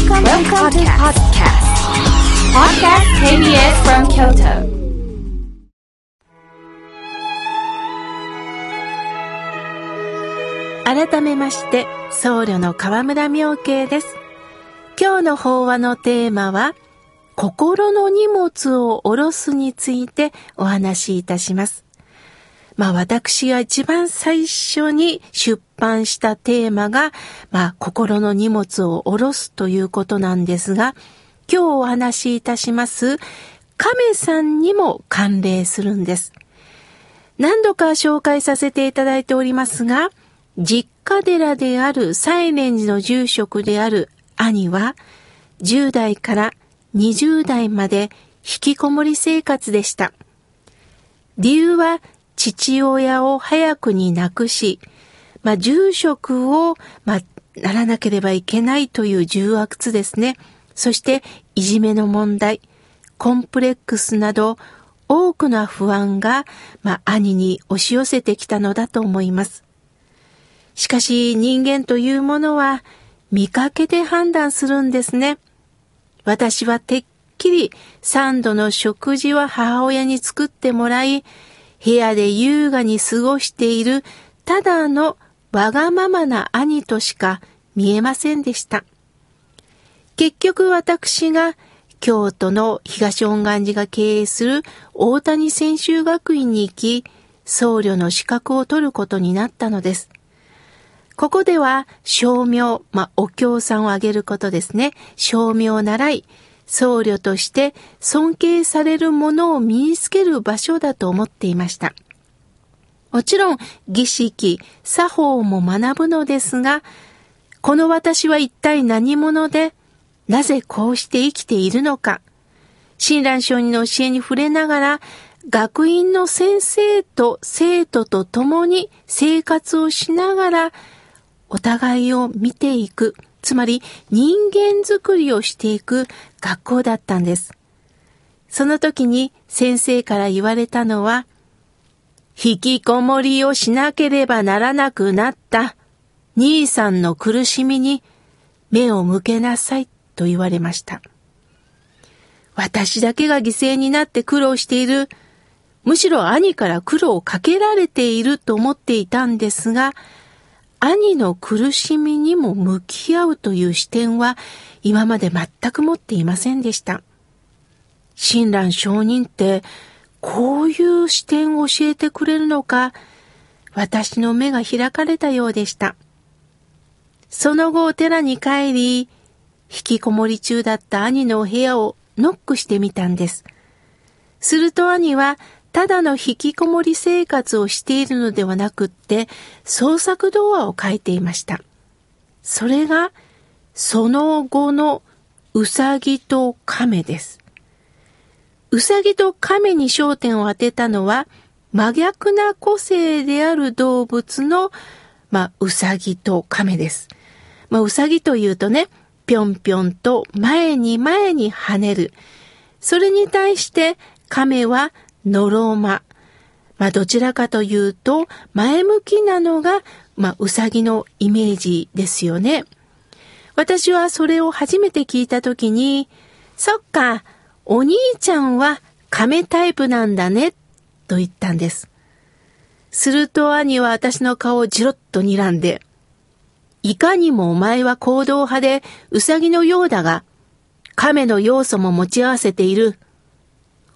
Welcome, Welcome to podcast. Podcast KBS from Kyoto. 改めまして、僧侶の河村明慶です。今日の法話のテーマは、心の荷物を下ろすについてお話しいたします。まあ私が一番最初に出版したテーマが、まあ心の荷物を下ろすということなんですが、今日お話しいたします亀さんにも関連するんです。何度か紹介させていただいておりますが、実家寺である西念寺の住職である兄は、10代から20代まで引きこもり生活でした。理由は父親を早くに亡くし、まあ、住職を、まあ、ならなければいけないという重圧ですね。そして、いじめの問題、コンプレックスなど、多くの不安が、まあ、兄に押し寄せてきたのだと思います。しかし、人間というものは、見かけで判断するんですね。私はてっきり三度の食事は母親に作ってもらい、部屋で優雅に過ごしているただのわがままな兄としか見えませんでした。結局私が京都の東恩願寺が経営する大谷専修学院に行き、僧侶の資格を取ることになったのです。ここでは、照明、まあ、お経さんをあげることですね。照明を習い、僧侶として尊敬されるものを身につける場所だと思っていました。もちろん儀式、作法も学ぶのですが、この私は一体何者で、なぜこうして生きているのか、親鸞上人の教えに触れながら、学院の先生と生徒と共に生活をしながら、お互いを見ていく、つまり人間づくりをしていく学校だったんです。その時に先生から言われたのは、引きこもりをしなければならなくなった兄さんの苦しみに目を向けなさいと言われました。私だけが犠牲になって苦労している、むしろ兄から苦労をかけられていると思っていたんですが、兄の苦しみにも向き合うという視点は今まで全く持っていませんでした。親鸞上人ってこういう視点を教えてくれるのか、私の目が開かれたようでした。その後お寺に帰り、引きこもり中だった兄のお部屋をノックしてみたんです。すると兄はただの引きこもり生活をしているのではなくって、創作童話を書いていました。それが、その後のうさぎと亀です。うさぎと亀に焦点を当てたのは、真逆な個性である動物の、まあ、うさぎと亀です。まあ、うさぎというとね、ぴょんぴょんと前に前に跳ねる。それに対して亀はのろま。まあ、どちらかというと、前向きなのが、まあ、うさぎのイメージですよね。私はそれを初めて聞いたときに、そっか、お兄ちゃんは亀タイプなんだね、と言ったんです。すると兄は私の顔をじろっと睨んで、いかにもお前は行動派でうさぎのようだが、亀の要素も持ち合わせている。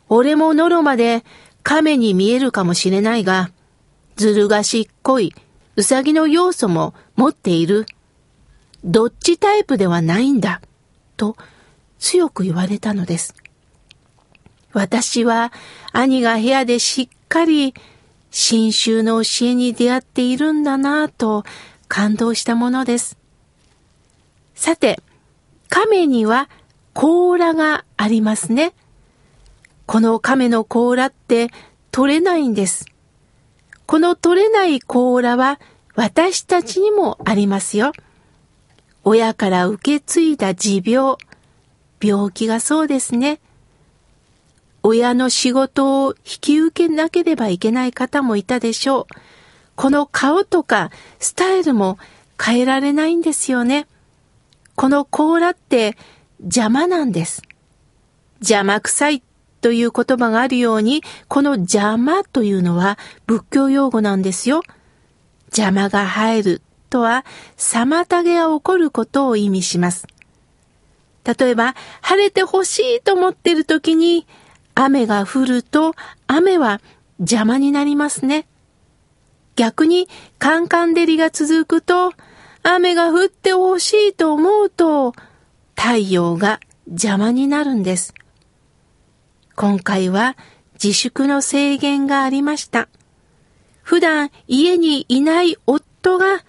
俺もノロまで亀に見えるかもしれないが、ずる賢いこい、うさぎの要素も持っている。どっちタイプではないんだ。と強く言われたのです。私は兄が部屋でしっかり新宗の教えに出会っているんだなぁと感動したものです。さて、亀には甲羅がありますね。この亀の甲羅って取れないんです。この取れない甲羅は私たちにもありますよ。親から受け継いだ持病、病気がそうですね。親の仕事を引き受けなければいけない方もいたでしょう。この顔とかスタイルも変えられないんですよね。この甲羅って邪魔なんです。邪魔くさいという言葉があるように、この邪魔というのは仏教用語なんですよ。邪魔が入るとは、妨げが起こることを意味します。例えば、晴れてほしいと思っている時に、雨が降ると、雨は邪魔になりますね。逆に、カンカン照りが続くと、雨が降ってほしいと思うと、太陽が邪魔になるんです。今回は自粛の制限がありました。普段家にいない夫が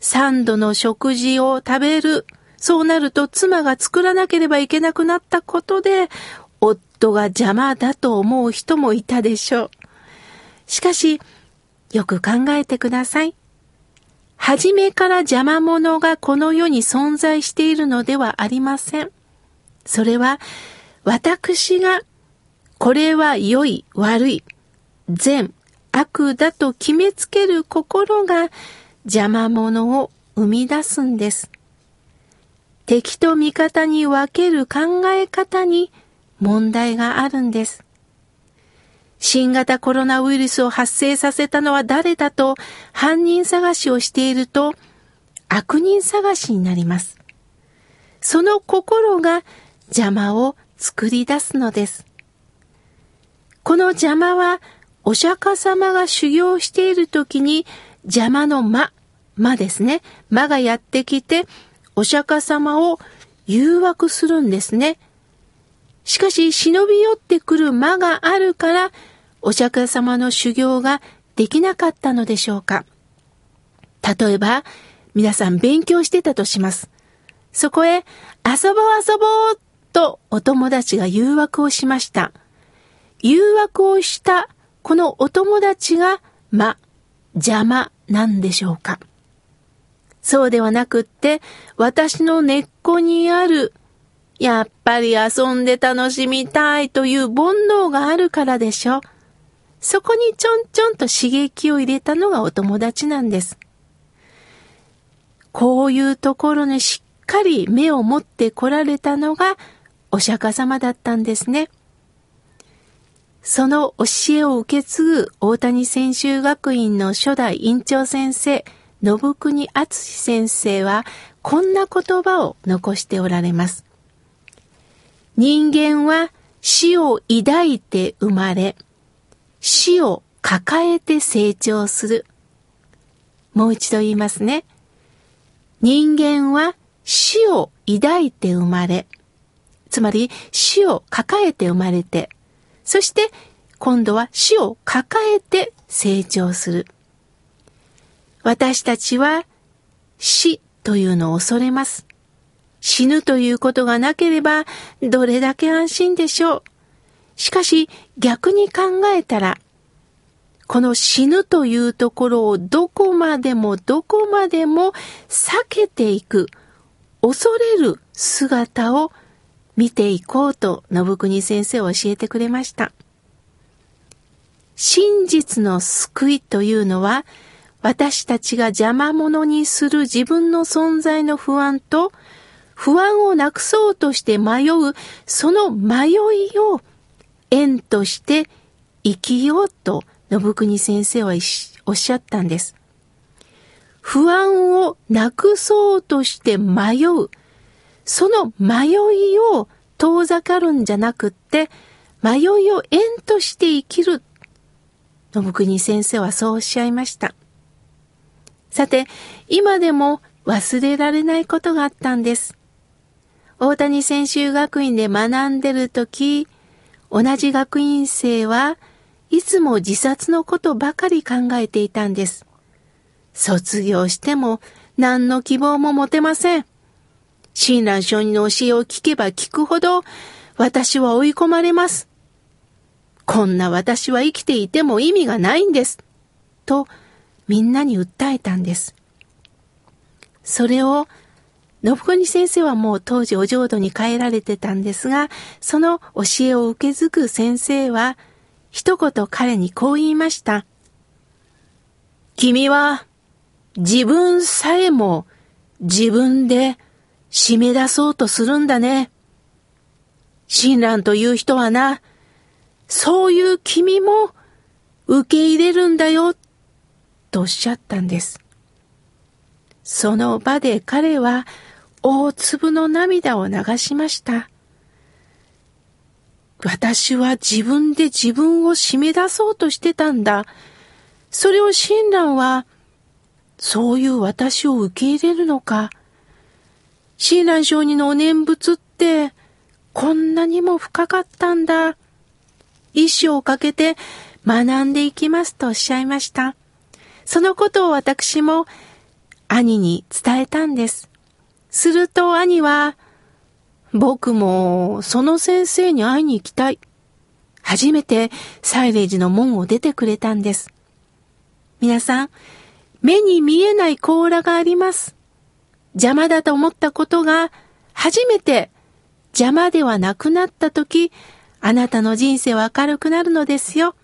三度の食事を食べる。そうなると妻が作らなければいけなくなったことで、夫が邪魔だと思う人もいたでしょう。しかし、よく考えてください。初めから邪魔者がこの世に存在しているのではありません。それは、私が、これは良い、悪い、善、悪だと決めつける心が邪魔者を生み出すんです。敵と味方に分ける考え方に問題があるんです。新型コロナウイルスを発生させたのは誰だと犯人探しをしていると悪人探しになります。その心が邪魔を作り出すのです。この邪魔はお釈迦様が修行している時に邪魔の魔、魔ですね。魔がやってきてお釈迦様を誘惑するんですね。しかし忍び寄ってくる魔があるから、お釈迦様の修行ができなかったのでしょうか。例えば、皆さん勉強してたとします。そこへ、遊ぼう遊ぼうとお友達が誘惑をしました。誘惑をしたこのお友達が、ま、邪魔なんでしょうか。そうではなくって、私の根っこにあるやっぱり遊んで楽しみたいという煩悩があるからでしょ。そこにちょんちょんと刺激を入れたのがお友達なんです。こういうところにしっかり目を持って来られたのがお釈迦様だったんですね。その教えを受け継ぐ大谷専修学院の初代院長先生、信国敦先生はこんな言葉を残しておられます。人間は死を抱いて生まれ、死を抱えて成長する。もう一度言いますね。人間は死を抱いて生まれ、つまり死を抱えて生まれて、そして今度は死を抱えて成長する。私たちは死というのを恐れます。死ぬということがなければどれだけ安心でしょう。しかし逆に考えたら、この死ぬというところをどこまでもどこまでも避けていく、恐れる姿を見ていこうと信国先生は教えてくれました。真実の救いというのは、私たちが邪魔者にする自分の存在の不安と不安をなくそうとして迷う、その迷いを縁として生きようと信国先生はおっしゃったんです。不安をなくそうとして迷う。その迷いを遠ざかるんじゃなくって、迷いを縁として生きる。信国先生はそうおっしゃいました。さて、今でも忘れられないことがあったんです。大谷専修学院で学んでるとき、同じ学院生はいつも自殺のことばかり考えていたんです。卒業しても何の希望も持てません。親鸞上人の教えを聞けば聞くほど私は追い込まれます。こんな私は生きていても意味がないんです。とみんなに訴えたんです。それを信子先生はもう当時お浄土に帰られてたんですが、その教えを受け継ぐ先生は、一言彼にこう言いました。君は自分さえも自分で締め出そうとするんだね。親鸞という人はな、そういう君も受け入れるんだよ、とおっしゃったんです。その場で彼は大粒の涙を流しました。私は自分で自分を締め出そうとしてたんだ。それを親鸞は、そういう私を受け入れるのか。親鸞上人のお念仏って、こんなにも深かったんだ。一生をかけて学んでいきますとおっしゃいました。そのことを私も兄に伝えたんです。すると兄は、僕もその先生に会いに行きたい。初めてサイレージの門を出てくれたんです。皆さん、目に見えない甲羅があります。邪魔だと思ったことが初めて邪魔ではなくなった時、あなたの人生は明るくなるのですよ。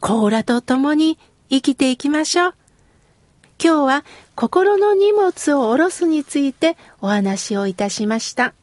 甲羅と共に生きていきましょう。今日は心の荷物を下ろすについてお話をいたしました。